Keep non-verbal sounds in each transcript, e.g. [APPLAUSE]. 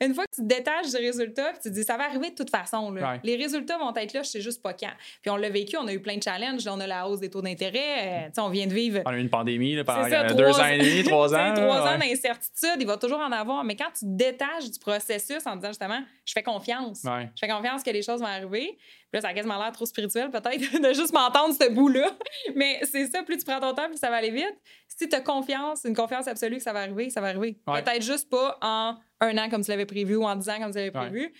Une fois que tu te détaches du résultat, puis tu te dis, ça va arriver de toute façon. Là. Les résultats vont être là, je sais juste pas quand. Puis on l'a vécu, on a eu plein de challenges. on a la hausse des taux d'intérêt. Euh, on vient de vivre. On a eu une pandémie là, pendant deux ans et demi, [LAUGHS] trois ans. trois ans d'incertitude, il va toujours en avoir. Mais quand tu te détaches du processus en disant justement, je fais confiance. Je fais confiance que les choses vont arriver. Puis là, ça a quasiment l'air trop spirituel, peut-être, [LAUGHS] de juste m'entendre ce bout-là. Mais c'est ça, plus tu prends ton temps, plus ça va aller vite. Si tu as confiance, une confiance absolue que ça va arriver, ça va arriver. Peut-être juste pas en un an comme tu l'avais prévu ou en dix ans comme tu l'avais prévu.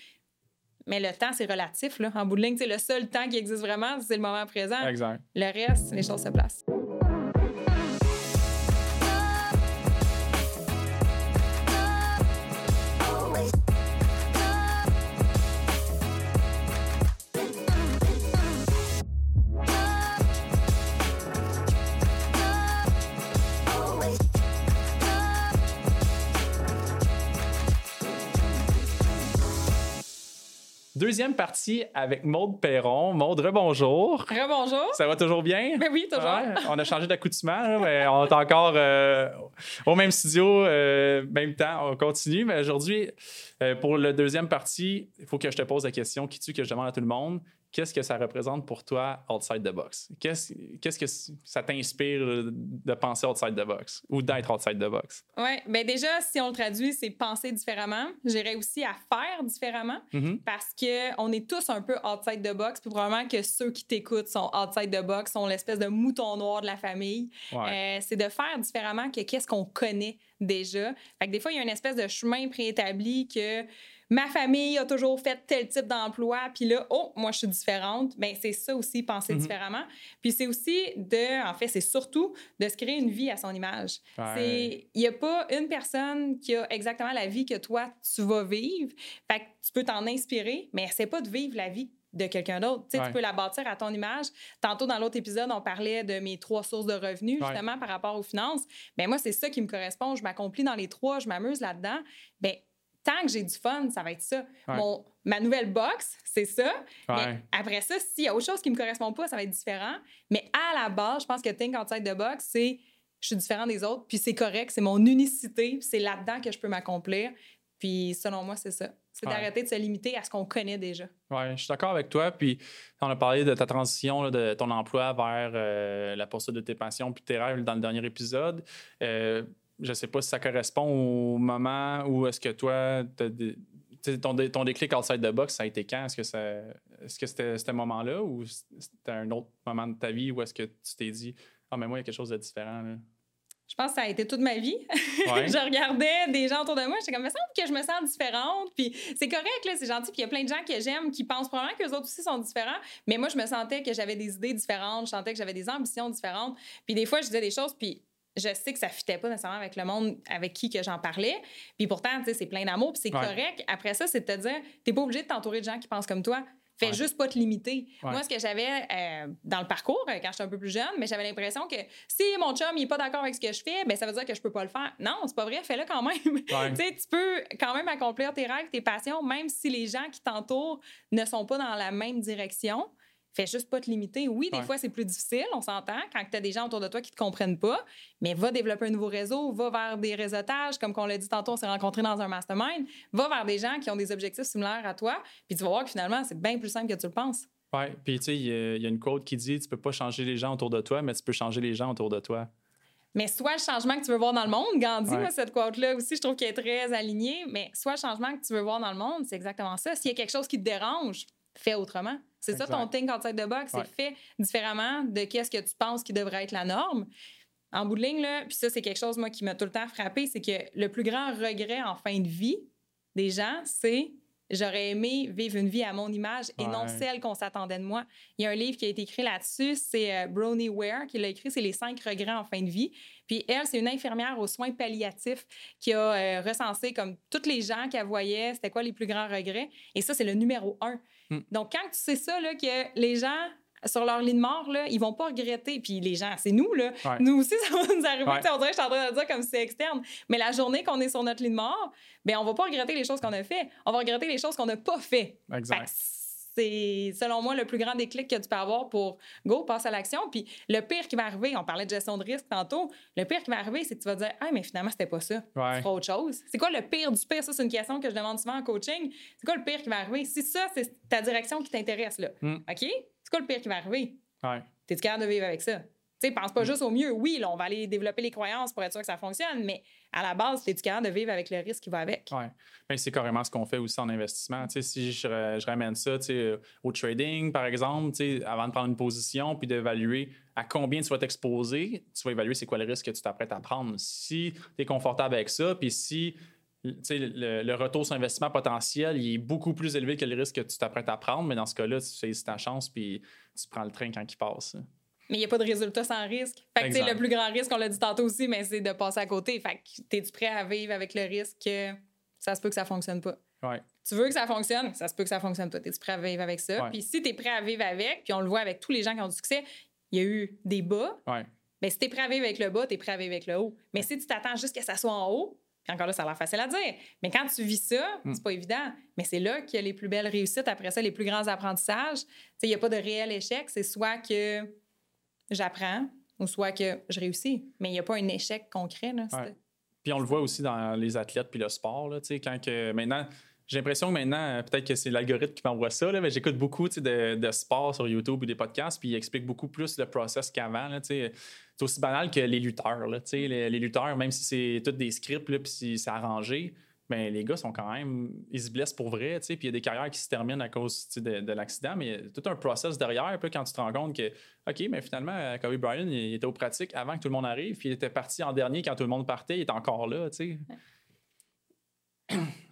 Mais le temps, c'est relatif. Là. En bout de ligne, le seul temps qui existe vraiment, c'est le moment présent. Exact. Le reste, les choses se placent. Deuxième partie avec Maude Perron. Maude, rebonjour. Rebonjour. Ça va toujours bien? Ben oui, toujours. on a changé d'accoutrement, mais on est encore euh, au même studio, euh, même temps. On continue, mais aujourd'hui, euh, pour la deuxième partie, il faut que je te pose la question qui tue que je demande à tout le monde qu'est-ce que ça représente pour toi outside the box? Qu'est-ce, qu'est-ce que ça t'inspire de penser outside the box ou d'être outside the box? Oui, bien déjà, si on le traduit, c'est penser différemment. J'ai réussi à faire différemment mm-hmm. parce qu'on est tous un peu outside the box. Puis probablement que ceux qui t'écoutent sont outside the box, sont l'espèce de mouton noir de la famille. Euh, c'est de faire différemment que qu'est-ce qu'on connaît déjà. Fait que des fois, il y a une espèce de chemin préétabli que ma famille a toujours fait tel type d'emploi, puis là, oh, moi, je suis différente. Bien, c'est ça aussi, penser mhm. différemment. Puis c'est aussi de, en fait, c'est surtout de se créer une vie à son image. Il n'y a pas une personne qui a exactement la vie que toi, tu vas vivre. Fait que tu peux t'en inspirer, mais c'est pas de vivre la vie de quelqu'un d'autre. Tu peux la bâtir à ton image. Tantôt, dans l'autre épisode, on parlait de mes trois sources de revenus, justement, par rapport aux finances. Bien, moi, c'est ça qui me correspond. Je m'accomplis dans les trois, je m'amuse là-dedans. Bien, tant que j'ai du fun, ça va être ça. Mon, ma nouvelle box, c'est ça. après ça, s'il y a autre chose qui me correspond pas, ça va être différent. Mais à la base, je pense que Think Outside the Box, c'est je suis différent des autres, puis c'est correct, c'est mon unicité, c'est là-dedans que je peux m'accomplir. Puis selon moi, c'est ça. C'est d'arrêter de se limiter à ce qu'on connaît déjà. Oui, je suis d'accord avec toi. Puis on a parlé de ta transition, de ton emploi vers euh, la poursuite de tes passions puis tes rêves dans le dernier épisode. Euh, je sais pas si ça correspond au moment où est-ce que toi, ton, ton déclic outside the box, ça a été quand? Est-ce que, ça, est-ce que c'était ce moment-là ou c'était un autre moment de ta vie où est-ce que tu t'es dit, ah, mais moi, il y a quelque chose de différent? Là? Je pense que ça a été toute ma vie. [LAUGHS] je regardais des gens autour de moi, j'étais comme, me semble que je me sens différente. Puis c'est correct, là, c'est gentil. Puis il y a plein de gens que j'aime qui pensent probablement que les autres aussi sont différents. Mais moi, je me sentais que j'avais des idées différentes, je sentais que j'avais des ambitions différentes. Puis des fois, je disais des choses, puis je sais que ça fitait pas nécessairement avec le monde avec qui que j'en parlais. Puis pourtant, tu sais, c'est plein d'amour, puis c'est correct. Après ça, c'est de te dire, t'es pas obligé de t'entourer de gens qui pensent comme toi. Fais juste pas te limiter. Moi, ce que j'avais euh, dans le parcours, euh, quand j'étais un peu plus jeune, mais j'avais l'impression que si mon chum il est pas d'accord avec ce que je fais, ben ça veut dire que je peux pas le faire. Non, c'est pas vrai, fais-le quand même. [LAUGHS] tu peux quand même accomplir tes rêves, tes passions, même si les gens qui t'entourent ne sont pas dans la même direction. Fais juste pas te limiter. Oui, des fois, c'est plus difficile, on s'entend, quand tu as des gens autour de toi qui te comprennent pas, mais va développer un nouveau réseau, va vers des réseautages, comme on l'a dit tantôt, on s'est rencontrés dans un mastermind, va vers des gens qui ont des objectifs similaires à toi, puis tu vas voir que finalement, c'est bien plus simple que tu le penses. Oui, puis tu sais, il y, a une quote qui dit Tu peux pas changer les gens autour de toi, mais tu peux changer les gens autour de toi. Mais soit le changement que tu veux voir dans le monde, Gandhi, moi, cette quote-là aussi, je trouve qu'elle est très alignée, mais soit le changement que tu veux voir dans le monde, c'est exactement ça. S'il y a quelque chose qui te dérange, fais autrement. C'est ça ton think outside the box, c'est fait différemment de qu'est-ce que tu penses qui devrait être la norme. En bout de ligne, là, puis ça, c'est quelque chose, moi, qui m'a tout le temps frappé, c'est que le plus grand regret en fin de vie des gens, c'est j'aurais aimé vivre une vie à mon image et non celle qu'on s'attendait de moi. Il y a un livre qui a été écrit là-dessus, c'est euh, Brony Ware qui l'a écrit, c'est Les cinq regrets en fin de vie. Puis elle, c'est une infirmière aux soins palliatifs qui a euh, recensé comme toutes les gens qu'elle voyait, c'était quoi les plus grands regrets. Et ça, c'est le numéro un. Hmm. Donc, quand tu sais ça, là, que les gens sur leur lit de mort, là, ils vont pas regretter. Puis les gens, c'est nous, là. Nous aussi, [LAUGHS] ça va nous arriver. On dirait je suis en train de dire comme si c'est externe. Mais la journée qu'on est sur notre lit de mort, ben on va pas regretter les choses qu'on a fait. On va regretter les choses qu'on n'a pas fait. Exact. C'est, selon moi, le plus grand déclic que tu peux avoir pour go, passe à l'action. Puis le pire qui va arriver, on parlait de gestion de risque tantôt, le pire qui va arriver, c'est que tu vas dire, ah, mais finalement, c'était pas ça. C'est autre chose. C'est quoi le pire du pire? Ça, c'est une question que je demande souvent en coaching. C'est quoi le pire qui va arriver? Si ça, c'est ta direction qui t'intéresse, là. Hmm. OK? C'est quoi le pire qui va arriver? Ouais. T'es-tu capable de vivre avec ça? Tu pense pas mm. juste au mieux. Oui, là, on va aller développer les croyances pour être sûr que ça fonctionne, mais à la base, capable de vivre avec le risque qui va avec? Oui. Ben, c'est carrément ce qu'on fait aussi en investissement. Si je, ramène ça sais, au trading, par exemple, avant de prendre une position puis d'évaluer à combien tu vas t'exposer, tu vas évaluer c'est quoi le risque que tu t'apprêtes à prendre. Si tu es confortable avec ça, puis si le, le, retour sur investissement potentiel il est beaucoup plus élevé que le risque que tu t'apprêtes à prendre, mais dans ce cas-là, tu saisis ta chance puis tu prends le train quand il passe mais il n'y a pas de résultat sans risque. Fait que, le plus grand risque, on l'a dit tantôt aussi, mais c'est de passer à côté. Fait que es-tu prêt à vivre avec le risque que ça se peut que ça fonctionne pas? Ouais. Tu veux que ça fonctionne, ça se peut que ça fonctionne pas. Es-tu prêt à vivre avec ça? Puis si tu es prêt à vivre avec, puis on le voit avec tous les gens qui ont du succès, il y a eu des bas. Ouais. Mais si tu es prêt à vivre avec le bas, tu es prêt à vivre avec le haut. Mais si tu t'attends juste que ça soit en haut, puis encore là, ça a l'air facile à dire. Mais quand tu vis ça, mm. c'est pas évident. Mais c'est là qu'il y a les plus belles réussites. Après ça, les plus grands apprentissages. Il n'y a pas de réel échec. C'est soit que j'apprends ou soit que je réussis. Mais il n'y a pas un échec concret. Là, Puis on le voit aussi dans les athlètes puis le sport. Là, quand que maintenant, j'ai l'impression que maintenant, peut-être que c'est l'algorithme qui m'envoie ça, là, mais j'écoute beaucoup de, de sport sur YouTube ou des podcasts, puis il explique beaucoup plus le process qu'avant. C'est aussi banal que les lutteurs. Là, les, les lutteurs, même si c'est tous des scripts, puis si c'est arrangé, ben, les gars sont quand même, ils se blessent pour vrai, puis il y a des carrières qui se terminent à cause de, l'accident, mais il y a tout un process derrière. Puis quand tu te rends compte que, OK, mais finalement, Kobe Bryant, il, était aux pratiques avant que tout le monde arrive, puis il était parti en dernier quand tout le monde partait, il est encore là, tu sais.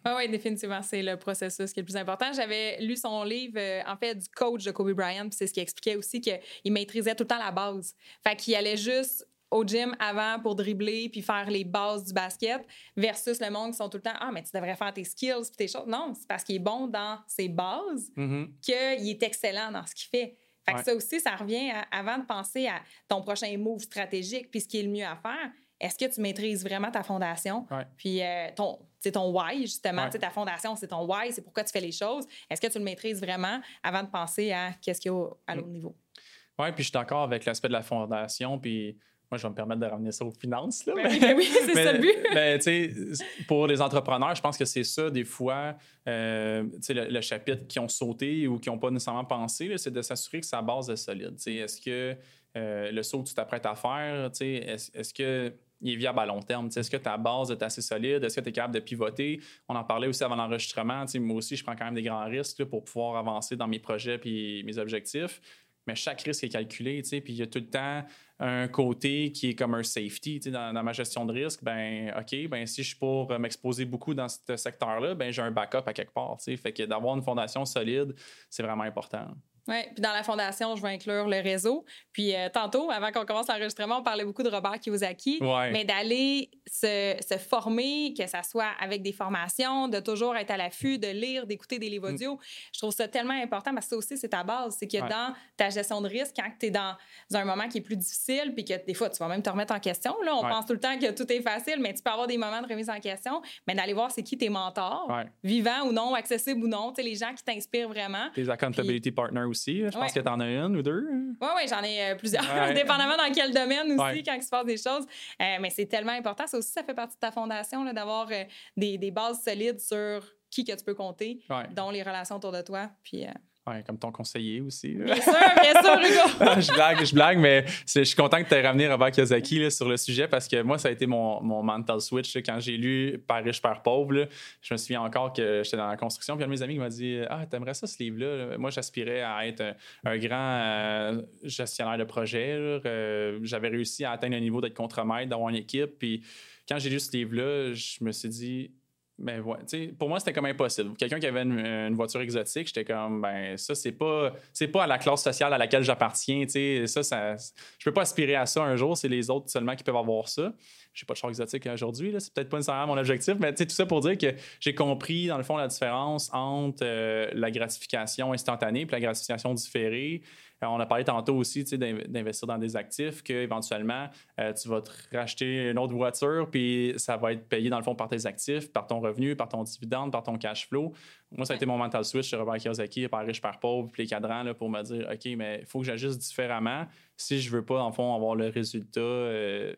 Ah oui, définitivement, c'est le processus qui est le plus important. J'avais lu son livre, euh, en fait, du coach de Kobe Bryant, c'est ce qui expliquait aussi qu'il maîtrisait tout le temps la base. Fait qu'il allait juste au gym avant pour dribbler puis faire les bases du basket versus le monde qui sont tout le temps ah mais tu devrais faire tes skills puis tes choses non c'est parce qu'il est bon dans ses bases mm-hmm. qu'il est excellent dans ce qu'il fait. Fait que ça aussi ça revient avant de penser à ton prochain move stratégique puis ce qui est le mieux à faire est-ce que tu maîtrises vraiment ta fondation puis euh, ton c'est ton why justement. Ta fondation c'est ton why c'est pourquoi tu fais les choses. Est-ce que tu le maîtrises vraiment avant de penser à qu'est-ce qu'il y a à l'autre mm. niveau? Oui puis je suis d'accord avec l'aspect de la fondation puis moi, je vais me permettre de ramener ça aux finances. Là, ben ben oui, c'est ça le but. [LAUGHS] Ben, pour les entrepreneurs, je pense que c'est ça, des fois, euh, le, le, chapitre qui ont sauté ou qui n'ont pas nécessairement pensé, c'est de s'assurer que sa base est solide. Est-ce que euh, le saut que tu t'apprêtes à faire, est-ce est qu'il est viable à long terme? Est-ce que ta base est assez solide? Est-ce que tu es capable de pivoter? On en parlait aussi avant l'enregistrement. Moi aussi, je prends quand même des grands risques pour pouvoir avancer dans mes projets et mes objectifs mais chaque risque est calculé, puis il y a tout le temps un côté qui est comme un safety. Dans, dans ma gestion de risque, ben OK, ben si je suis pour m'exposer beaucoup dans ce secteur-là, ben j'ai un backup à quelque part. Fait que d'avoir une fondation solide, c'est vraiment important. Oui, puis dans la fondation, je vais inclure le réseau. Puis euh, tantôt, avant qu'on commence l'enregistrement, on parlait beaucoup de Robert Kiyosaki. Mais d'aller se, se, former, que ça soit avec des formations, de toujours être à l'affût, de lire, d'écouter des livres mm. audio. Je trouve ça tellement important parce que ça aussi, c'est ta base. C'est que dans ta gestion de risque, quand tu es dans un moment qui est plus difficile, puis que des fois, tu vas même te remettre en question. Là, on pense tout le temps que tout est facile, mais tu peux avoir des moments de remise en question. Mais d'aller voir c'est qui tes mentors, vivants ou non, accessibles ou non, les gens qui t'inspirent vraiment. Tes accountability partners aussi je pense que tu en as une ou deux. Oui, oui, j'en ai euh, plusieurs, [LAUGHS] dépendamment dans quel domaine aussi, quand il se passe des choses. Euh, mais c'est tellement important. Ça aussi, ça fait partie de ta fondation, d'avoir euh, des, des, bases solides sur qui que tu peux compter, dont les relations autour de toi. Puis, Ouais, comme ton conseiller aussi. Bien sûr, bien sûr, Hugo. [LAUGHS] je blague, je blague, mais je suis content que tu aies ramené Robert Kiyosaki sur le sujet parce que moi, ça a été mon, mon mental switch. quand j'ai lu Père riche, Père pauvre, je me souviens encore que j'étais dans la construction. Puis un de mes amis qui m'a dit Ah, t'aimerais ça, ce livre-là Moi, j'aspirais à être un, grand euh, gestionnaire de projet. Euh, j'avais réussi à atteindre un niveau d'être contre-maître, d'avoir une équipe. Puis quand j'ai lu ce livre-là, je me suis dit ben ouais, pour moi, c'était comme impossible. Quelqu'un qui avait une, voiture exotique, j'étais comme, ben ça, c'est pas, c'est pas à la classe sociale à laquelle j'appartiens. Ça, ça, je peux pas aspirer à ça un jour. C'est les autres seulement qui peuvent avoir ça. J'ai pas de char exotique aujourd'hui. C'est peut-être pas nécessairement mon objectif, mais tout ça pour dire que j'ai compris, dans le fond, la différence entre euh, la gratification instantanée et la gratification différée. on a parlé tantôt aussi d'investir dans des actifs, qu'éventuellement, euh, tu vas te racheter une autre voiture, puis ça va être payé dans le fond par tes actifs, par ton revenu, par ton dividende, par ton cash flow. Moi, ça a été mon mental switch chez Robert Kiyosaki, par riche, par pauvre, puis les cadrans, là, pour me dire, OK, mais il faut que j'ajuste différemment si je veux pas, en fond, avoir le résultat.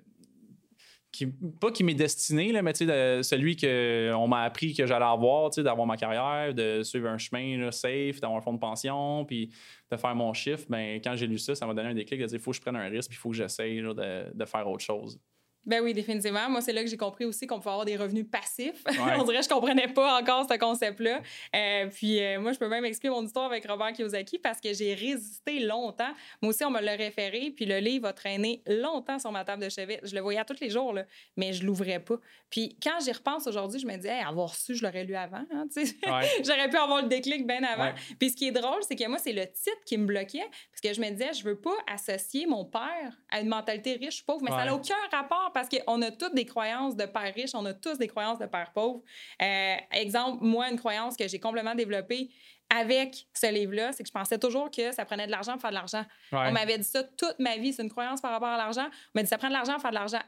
Pas qui m'est destiné, là, mais de, celui qu'on m'a appris que j'allais avoir, d'avoir ma carrière, de suivre un chemin safe, d'avoir un fonds de pension, puis de faire mon chiffre. Ben, quand j'ai lu ça, ça m'a donné un déclic de dire il faut que je prenne un risque, puis il faut que j'essaye de, de, faire autre chose. Ben oui, définitivement. Moi, c'est là que j'ai compris aussi qu'on pouvait avoir des revenus passifs. [LAUGHS] On dirait que je comprenais pas encore ce concept-là. Euh, puis euh, moi, je peux même expliquer mon histoire avec Robert Kiyosaki parce que j'ai résisté longtemps. Moi aussi, on me l'a référé, puis le livre a traîné longtemps sur ma table de chevet. Je le voyais tous les jours, là, mais je l'ouvrais pas. Puis quand j'y repense aujourd'hui, je me dis, avoir su, je l'aurais lu avant. Hein, [LAUGHS] J'aurais pu avoir le déclic bien avant. Puis ce qui est drôle, c'est que moi, c'est le titre qui me bloquait parce que je me disais, je veux pas associer mon père à une mentalité riche pauvre, mais ça n'a aucun rapport parce qu'on a toutes des croyances de père riche, on a tous des croyances de père pauvre. Euh, exemple, moi, une croyance que j'ai complètement développée avec ce livre-là, c'est que je pensais toujours que ça prenait de l'argent pour faire de l'argent. On m'avait dit ça toute ma vie, c'est une croyance par rapport à l'argent. On m'a dit ça prend de l'argent pour faire de l'argent.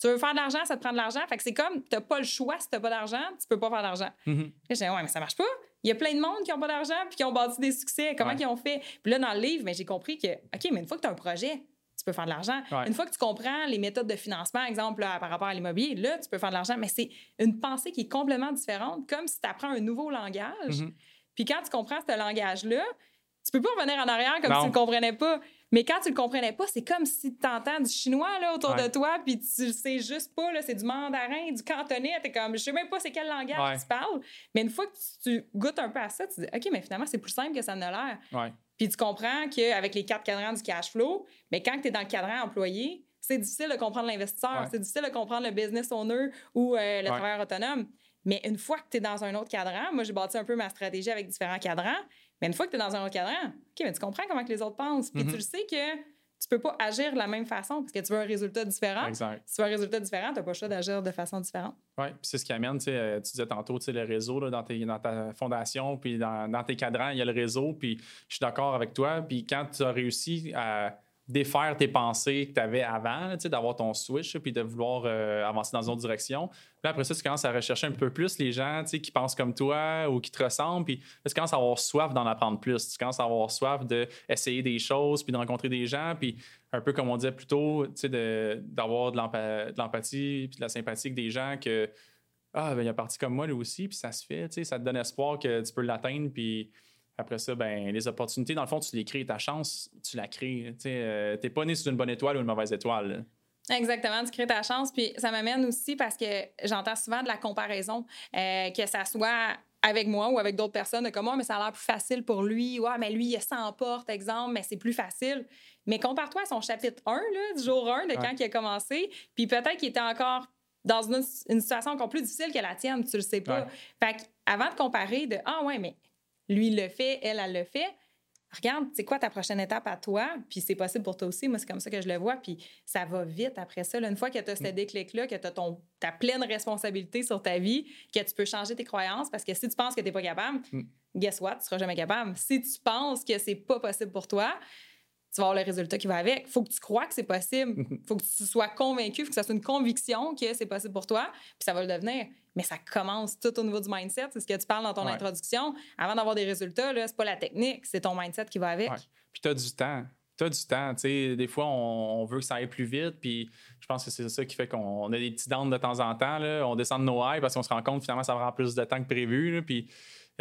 Tu veux faire de l'argent, ça te prend de l'argent. Fait que c'est comme, tu n'as pas le choix si tu n'as pas d'argent, tu peux pas faire d'argent. Mm Je disais, ouais, mais ça marche pas. Il y a plein de monde qui n'ont pas d'argent puis qui ont bâti des succès. Comment ils ont fait? Puis là, dans le livre, ben, j'ai compris que, OK, mais une fois que tu as un projet, tu peux faire de l'argent. Une fois que tu comprends les méthodes de financement, exemple par rapport à l'immobilier, là, tu peux faire de l'argent, mais c'est une pensée qui est complètement différente, comme si tu apprends un nouveau langage. Mm-hmm. Puis quand tu comprends ce langage-là, tu peux pas revenir en arrière comme si tu ne le comprenais pas. Mais quand tu le comprenais pas, c'est comme si tu entends du chinois là, autour de toi, puis tu le sais juste pas, c'est du mandarin, du cantonais. Tu es comme, je sais même pas c'est quel langage tu parles. Mais une fois que tu, goûtes un peu à ça, tu dis, OK, mais finalement, c'est plus simple que ça ne l'air. Puis tu comprends qu'avec les quatre cadrans du cash flow, mais quand tu es dans le cadran employé, c'est difficile de comprendre l'investisseur, c'est difficile de comprendre le business owner ou euh, le travailleur autonome. Mais une fois que tu es dans un autre cadran, moi, j'ai bâti un peu ma stratégie avec différents cadrans, mais une fois que tu es dans un autre cadran, OK, mais tu comprends comment que les autres pensent. Puis tu mm-hmm. sais que tu peux pas agir de la même façon parce que tu veux un résultat différent. Exact. Si tu veux un résultat différent, tu n'as pas le choix d'agir de façon différente. Oui, puis c'est ce qui amène, euh, tu disais tantôt, le réseau là, dans, tes, dans ta fondation, puis dans, dans, tes cadrans, il y a le réseau, puis je suis d'accord avec toi. Puis quand tu as réussi à défaire tes pensées que tu avais avant, d'avoir ton switch, puis de vouloir euh, avancer dans une autre direction. Après ça, tu commences à rechercher un peu plus les gens qui pensent comme toi ou qui te ressemblent. Puis tu commences à avoir soif d'en apprendre plus. Tu commences à avoir soif d'essayer des choses, puis de rencontrer des gens. Puis un peu comme on disait plus tôt, d'avoir de l'empathie puis de la sympathie avec des gens que ah, ben, il y a parti comme moi lui aussi, puis ça se fait. Ça te donne espoir que tu peux l'atteindre. Puis après ça, ben, les opportunités, dans le fond, tu les crées. Ta chance, tu la crées. Tu n'es euh, pas né sur une bonne étoile ou une mauvaise étoile. Exactement, tu crées ta chance. Puis ça m'amène aussi parce que j'entends souvent de la comparaison, euh, que ça soit avec moi ou avec d'autres personnes, comme, oh, mais ça a l'air plus facile pour lui. Ouais, mais lui, il s'emporte, exemple, mais c'est plus facile. Mais compare-toi à son chapitre 1, là, du jour 1, de quand il a commencé. Puis peut-être qu'il était encore dans une, situation encore plus difficile que la tienne, tu le sais pas. Fait avant de comparer, de, ah ouais, mais lui, il le fait, elle, elle le fait. Regarde, c'est quoi ta prochaine étape à toi? Puis c'est possible pour toi aussi. Moi, c'est comme ça que je le vois. Puis ça va vite après ça. une fois que tu as ce mm. déclic-là, que tu as ton, ta pleine responsabilité sur ta vie, que tu peux changer tes croyances, parce que si tu penses que tu n'es pas capable, mm. guess what? Tu seras jamais capable. Si tu penses que c'est pas possible pour toi, tu vas avoir le résultat qui va avec. faut que tu crois que c'est possible. Mm-hmm. faut que tu sois convaincu, faut que ça soit une conviction que c'est possible pour toi, puis ça va le devenir mais ça commence tout au niveau du mindset. C'est ce que tu parles dans ton introduction. Avant d'avoir des résultats, ce n'est pas la technique, c'est ton mindset qui va avec. Puis tu as du temps. Tu as du temps. des fois, on, veut que ça aille plus vite. Puis je pense que c'est ça qui fait qu'on a des petits dents de temps en temps. Là. On descend de nos highs parce qu'on se rend compte finalement ça prend plus de temps que prévu. Puis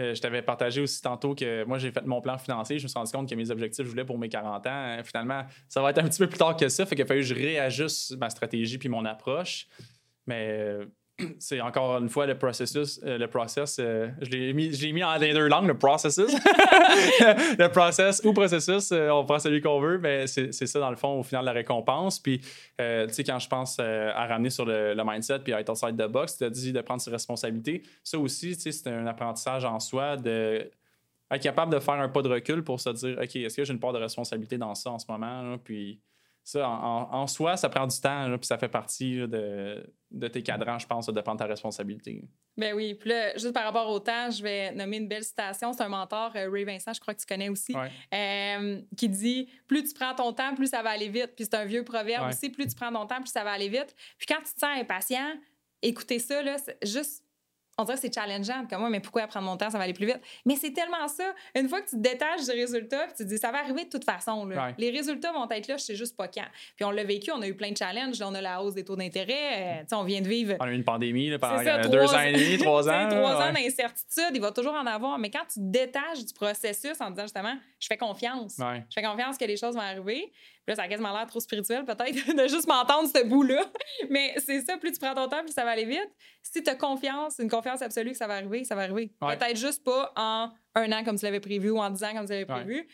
euh, je t'avais partagé aussi tantôt que moi, j'ai fait mon plan financier. Je me suis rendu compte que mes objectifs, je voulais pour mes 40 ans. Euh, finalement, ça va être un petit peu plus tard que ça. Fait qu'il a fallu que je réajuste ma stratégie puis mon approche. Mais euh, c'est encore une fois le processus, euh, le process, euh, je l'ai mis, mis en deux langues, le processus. [LAUGHS] le process ou processus, euh, on prend celui qu'on veut, mais c'est ça dans le fond au final la récompense. Puis, tu sais, quand je pense à ramener sur le, mindset puis à être outside the box, tu as dit de prendre ses responsabilités. Ça aussi, tu sais, c'est un apprentissage en soi de être capable de faire un pas de recul pour se dire, OK, est-ce que j'ai une part de responsabilité dans ça en ce moment? Puis, ça, en, soi, ça prend du temps, puis ça fait partie de, de, tes cadrans, je pense, de prendre ta responsabilité. Ben oui. Puis là, juste par rapport au temps, je vais nommer une belle citation. C'est un mentor, euh, Ray Vincent, je crois que tu connais aussi, euh, qui dit Plus tu prends ton temps, plus ça va aller vite. Puis c'est un vieux proverbe aussi plus tu prends ton temps, plus ça va aller vite. Puis quand tu te sens impatient, écoutez ça, là, juste on dirait que c'est challengeant comme moi, mais pourquoi prendre mon temps, ça va aller plus vite? Mais c'est tellement ça. Une fois que tu te détaches du résultat, puis tu te dis, ça va arriver de toute façon. Les résultats vont être là, je sais juste pas quand. Puis on l'a vécu, on a eu plein de challenges. on a la hausse des taux d'intérêt. Euh, on vient de vivre. On a eu une pandémie pendant deux ans et demi, trois [LAUGHS] ans. trois ans d'incertitude, il va toujours en avoir. Mais quand tu te détaches du processus en disant justement, je fais confiance. Je fais confiance que les choses vont arriver. Puis là, ça a quasiment l'air trop spirituel, peut-être, [LAUGHS] de juste m'entendre ce bout-là. Mais c'est ça, plus tu prends ton temps, plus ça va aller vite. Si tu as confiance, une confiance absolue que ça va arriver, ça va arriver. Peut-être juste pas en un an comme tu l'avais prévu ou en dix ans comme tu l'avais prévu,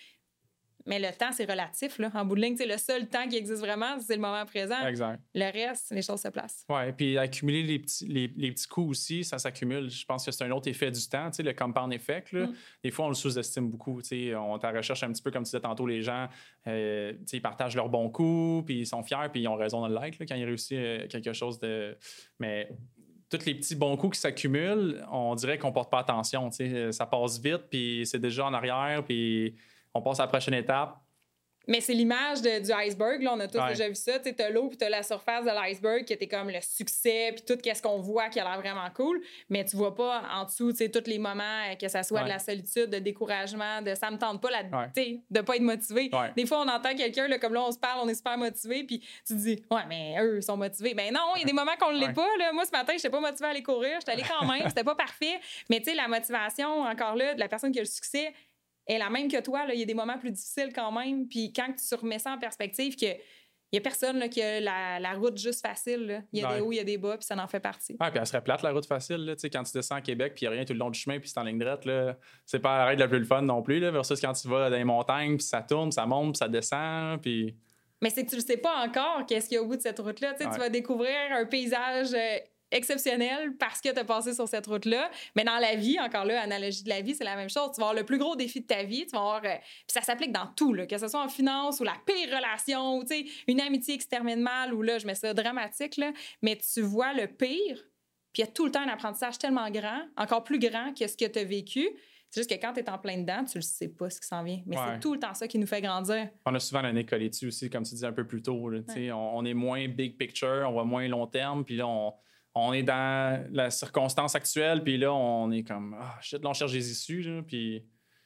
mais le temps, c'est relatif. Là. En bout de ligne, le seul temps qui existe vraiment, c'est le moment présent. Exact. Le reste, les choses se placent. Oui, et puis accumuler les petits, les, petits coups aussi, ça s'accumule. Je pense que c'est un autre effet du temps, le compound effect. Là. Mm. Des fois, on le sous-estime beaucoup. On t'a recherche un petit peu, comme tu disais tantôt, les gens, euh, ils partagent leurs bons coups, puis ils sont fiers, puis ils ont raison de l'être quand ils réussissent euh, quelque chose de. Mais tous les petits bons coups qui s'accumulent, on dirait qu'on porte pas attention. Ça passe vite, puis c'est déjà en arrière, puis on passe à la prochaine étape. Mais c'est l'image du iceberg. Là, on a tous déjà vu ça. Tu as l'eau puis tu as la surface de l'iceberg qui était comme le succès puis tout ce qu'on voit qui a l'air vraiment cool. Mais tu vois pas en dessous tous les moments, euh, que ça soit de la solitude, de découragement, de ça me tente pas, la, ouais. de pas être motivé. Des fois, on entend quelqu'un, comme là, on se parle, on est super motivé puis tu te dis, ouais, mais eux sont motivés. Mais ben non, il y a des [LAUGHS] moments qu'on ne l'est pas. Là. Moi, ce matin, je n'étais pas motivée à aller courir. J'étais allée quand même. [LAUGHS] C'était pas parfait. Mais tu sais, la motivation, encore là, de la personne qui a le succès, est la même que toi. Il y a des moments plus difficiles quand même. Puis quand tu remets ça en perspective, que il n'y a personne là, qui a la, route juste facile. Il y a des hauts, il y a des bas, puis ça en fait partie. Ouais, puis elle serait plate, la route facile. Là, quand tu descends à Québec, puis il n'y a rien tout le long du chemin, puis c'est en ligne droite, c'est pas la règle la plus le fun non plus. Là, versus quand tu vas dans les montagnes, puis ça tourne, ça monte, puis ça descend. Puis... Mais c'est que tu ne sais pas encore qu'est-ce qu'il y a au bout de cette route-là. Tu vas découvrir un paysage euh, exceptionnel parce que tu as passé sur cette route-là. Mais dans la vie, encore là, analogie de la vie, c'est la même chose. Tu vas avoir le plus gros défi de ta vie. Tu vas avoir. Euh, puis ça s'applique dans tout, là, que ce soit en finance ou la pire relation, ou une amitié qui se termine mal, ou là, je mets ça dramatique, là. Mais tu vois le pire, puis il y a tout le temps un apprentissage tellement grand, encore plus grand que ce que tu as vécu. C'est juste que quand tu es en plein dedans, tu le sais pas ce qui s'en vient. Mais c'est tout le temps ça qui nous fait grandir. On a souvent la nez dessus aussi, comme tu disais un peu plus tôt. on, on, est moins big picture, on voit moins long terme, puis là, on, on est dans la circonstance actuelle, puis là, on est comme, ah, shit, là, on cherche des issues, puis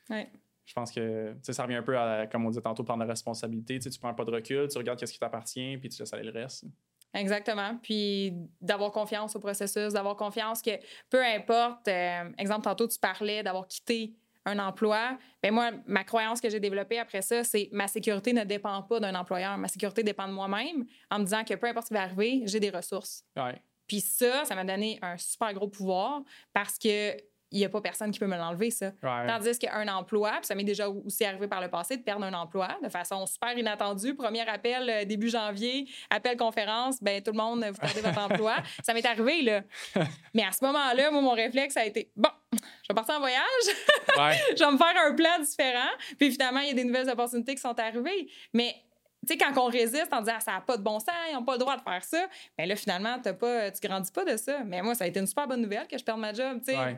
je pense que ça revient un peu à, comme on dit tantôt, prendre la responsabilité. Tu prends pas de recul, tu regardes ce qui t'appartient, puis tu laisses aller le reste. Exactement. Puis d'avoir confiance au processus, d'avoir confiance que peu importe, euh, exemple, tantôt, tu parlais d'avoir quitté un emploi, ben moi, ma croyance que j'ai développée après ça, c'est ma sécurité ne dépend pas d'un employeur. Ma sécurité dépend de moi-même en me disant que peu importe ce qui va arriver, j'ai des ressources. Ouais. Puis ça, ça m'a donné un super gros pouvoir parce que il n'y a pas personne qui peut me l'enlever, ça. Tandis qu'un emploi, puis ça m'est déjà aussi arrivé par le passé de perdre un emploi de façon super inattendue. Premier appel euh, début janvier, appel conférence, ben tout le monde, vous perdez votre emploi. [LAUGHS] Ça m'est arrivé, là. Mais à ce moment-là, moi, mon réflexe a été bon, je vais partir en voyage, [LAUGHS] je vais me faire un plan différent. Puis finalement, il y a des nouvelles opportunités qui sont arrivées. Mais tu sais, quand on résiste en disant ça n'a pas de bon sens, ils n'ont pas le droit de faire ça, bien là, finalement, as pas, tu grandis pas de ça. Mais moi, ça a été une super bonne nouvelle que je perde ma job, tu sais. Ouais.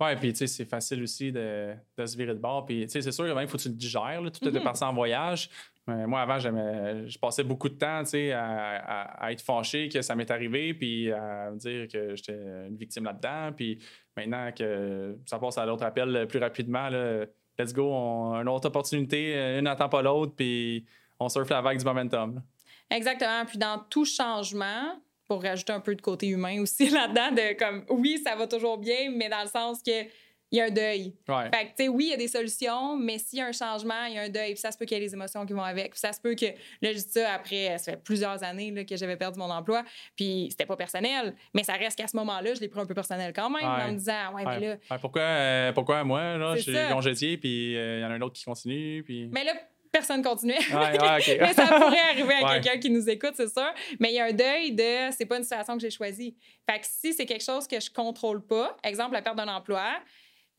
Oui, puis tu sais, c'est facile aussi de, de, se virer de bord. Puis tu sais, c'est sûr, il faut que tu le digères, là, tout mm -hmm. en voyage. Mais moi, avant, je passais beaucoup de temps, tu sais, à, à, être fâché que ça m'est arrivé, puis à me dire que j'étais une victime là-dedans. Puis maintenant que ça passe à l'autre appel plus rapidement, là, let's go, on, une autre opportunité, une n'attend pas l'autre, puis on surfe la vague du momentum. Exactement. Puis dans tout changement, pour rajouter un peu de côté humain aussi [LAUGHS] là-dedans, de comme oui, ça va toujours bien, mais dans le sens que il y a un deuil. Fait que, tu sais, oui, il y a des solutions, mais s'il y a un changement, il y a un deuil. Puis ça se peut qu'il y ait les émotions qui vont avec. Puis ça se peut que, là, je dis ça après, ça fait plusieurs années là, que j'avais perdu mon emploi. Puis c'était pas personnel, mais ça reste qu'à ce moment-là, je l'ai pris un peu personnel quand même, en me disant, ouais, mais là. pourquoi, euh, pourquoi moi, là, je suis congédié, puis euh, il y en a un autre qui continue. Puis... Mais là, personne continuait. [LAUGHS] mais ça pourrait arriver à quelqu'un qui nous écoute, c'est sûr. Mais il y a un deuil de c'est pas une situation que j'ai choisie. Fait que si c'est quelque chose que je contrôle pas, exemple la perte d'un emploi,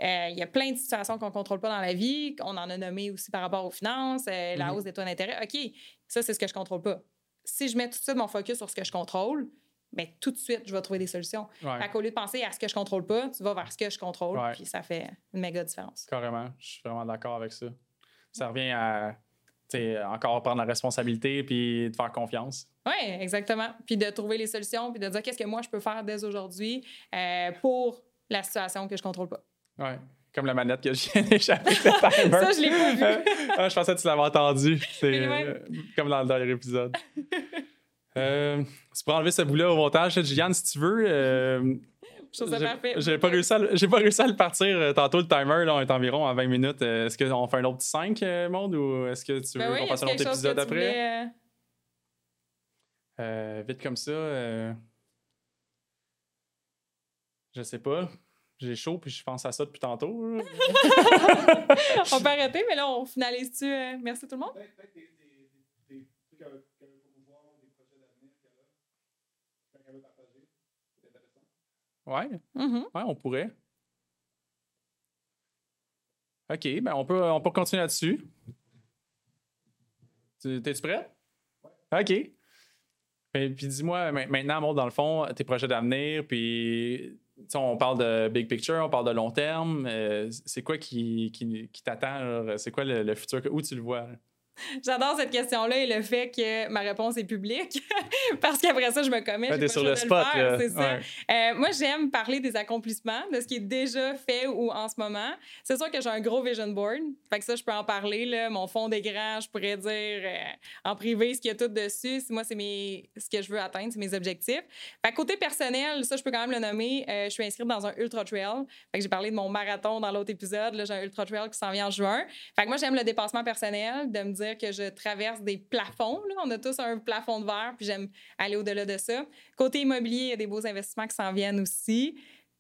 Euh, il y a plein de situations qu'on contrôle pas dans la vie. On en a nommé aussi par rapport aux finances, euh, la mhm. hausse des taux d'intérêt. OK, ça, c'est ce que je contrôle pas. Si je mets tout de suite mon focus sur ce que je contrôle, bien, tout de suite, je vais trouver des solutions. Ouais. Au lieu de penser à ce que je contrôle pas, tu vas vers ce que je contrôle, puis ça fait une méga différence. Carrément, je suis vraiment d'accord avec ça. Ça revient à encore prendre la responsabilité puis de faire confiance. Oui, exactement. Puis de trouver les solutions, puis de dire qu'est-ce que moi je peux faire dès aujourd'hui euh, pour la situation que je contrôle pas. Oui. Comme la manette que je viens d'échapper. ça, je l'ai pas vu. [LAUGHS] Ah, je pensais que tu l'avais entendu. C'est euh, comme dans le dernier épisode. [LAUGHS] euh, tu peux enlever ce bout-là au montage, Gilliane, si tu veux. Euh, j'ai pas, réussi à, pas réussi à le partir euh, tantôt, le timer là, est environ à 20 minutes. Euh, est-ce qu'on fait un autre petit 5, euh, Monde, ou est-ce que tu ben veux qu'on fasse un autre épisode après? vite comme ça. Je sais pas. J'ai chaud, puis je pense à ça depuis tantôt. [LAUGHS] on peut arrêter, mais là, on finalise-tu? merci tout le monde? Ouais. Mm-hmm. Ouais, on pourrait. OK, ben on peut, on peut continuer là-dessus. T'es-tu prêt? Ouais. OK. Ben, puis dis-moi, maintenant, dans le fond, tes projets d'avenir, puis on parle de big picture, on parle de long terme. Euh, c'est quoi qui, qui, qui t'attend? C'est quoi le, futur? Où tu le vois? [LAUGHS] J'adore cette question-là et le fait que ma réponse est publique [LAUGHS] parce qu'après ça, je me commets. Ouais, sur le spot. C'est ça. Euh, moi, j'aime parler des accomplissements, de ce qui est déjà fait ou en ce moment. C'est sûr que j'ai un gros vision board. Fait que ça, je peux en parler. Là. Mon fond d'écran, je pourrais dire euh, en privé ce qu'il y a tout dessus. Moi, c'est mes... ce que je veux atteindre, c'est mes objectifs. Fait côté personnel, ça, je peux quand même le nommer. Euh, je suis inscrite dans un ultra trail. Fait que j'ai parlé de mon marathon dans l'autre épisode. Là, j'ai un ultra trail qui s'en vient en juin. Fait que moi, j'aime le dépassement personnel, de me dire que je traverse des plafonds. Là. On a tous un plafond de verre, puis j'aime aller au-delà de ça. Côté immobilier, il y a des beaux investissements qui s'en viennent aussi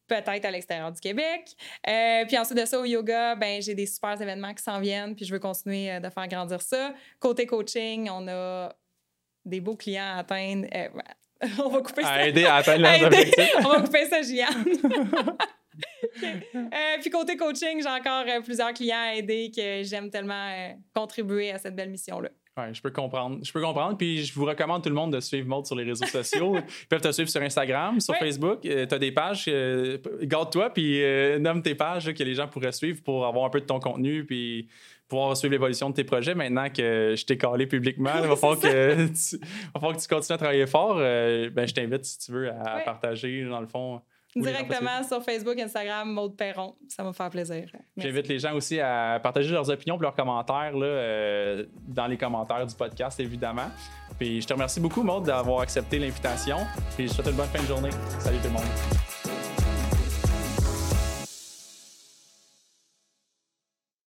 peut-être à l'extérieur du Québec. Euh, puis ensuite de ça, au yoga, ben j'ai des super événements qui s'en viennent, puis je veux continuer euh, de faire grandir ça. Côté coaching, on a des beaux clients à atteindre. Euh, [LAUGHS] on va couper ça. aider à atteindre leurs [LAUGHS] objectifs. on va couper ça, Gianne. [LAUGHS] [LAUGHS] Euh, puis côté coaching, j'ai encore euh, plusieurs clients à aider que j'aime tellement euh, contribuer à cette belle mission-là. Oui, je peux comprendre. Je peux comprendre. Puis je vous recommande tout le monde de suivre Maud sur les réseaux sociaux. [LAUGHS] Ils peuvent te suivre sur Instagram, sur Facebook. tu as des pages. Garde-toi, puis nomme tes pages que les gens pourraient suivre pour avoir un peu de ton contenu, puis pouvoir suivre l'évolution de tes projets. Maintenant que je t'ai calé publiquement, il va [LAUGHS] falloir, que tu, va falloir que tu continues à travailler fort. ben, je t'invite, si tu veux, à partager, dans le fond, Directement sur Facebook, Instagram, Maude Perron. Ça va me faire plaisir. J'invite les gens aussi à partager leurs opinions et leurs commentaires là, euh, dans les commentaires du podcast, évidemment. Puis je te remercie beaucoup, Maude, d'avoir accepté l'invitation. Puis je te souhaite une bonne fin de journée. Salut tout le monde.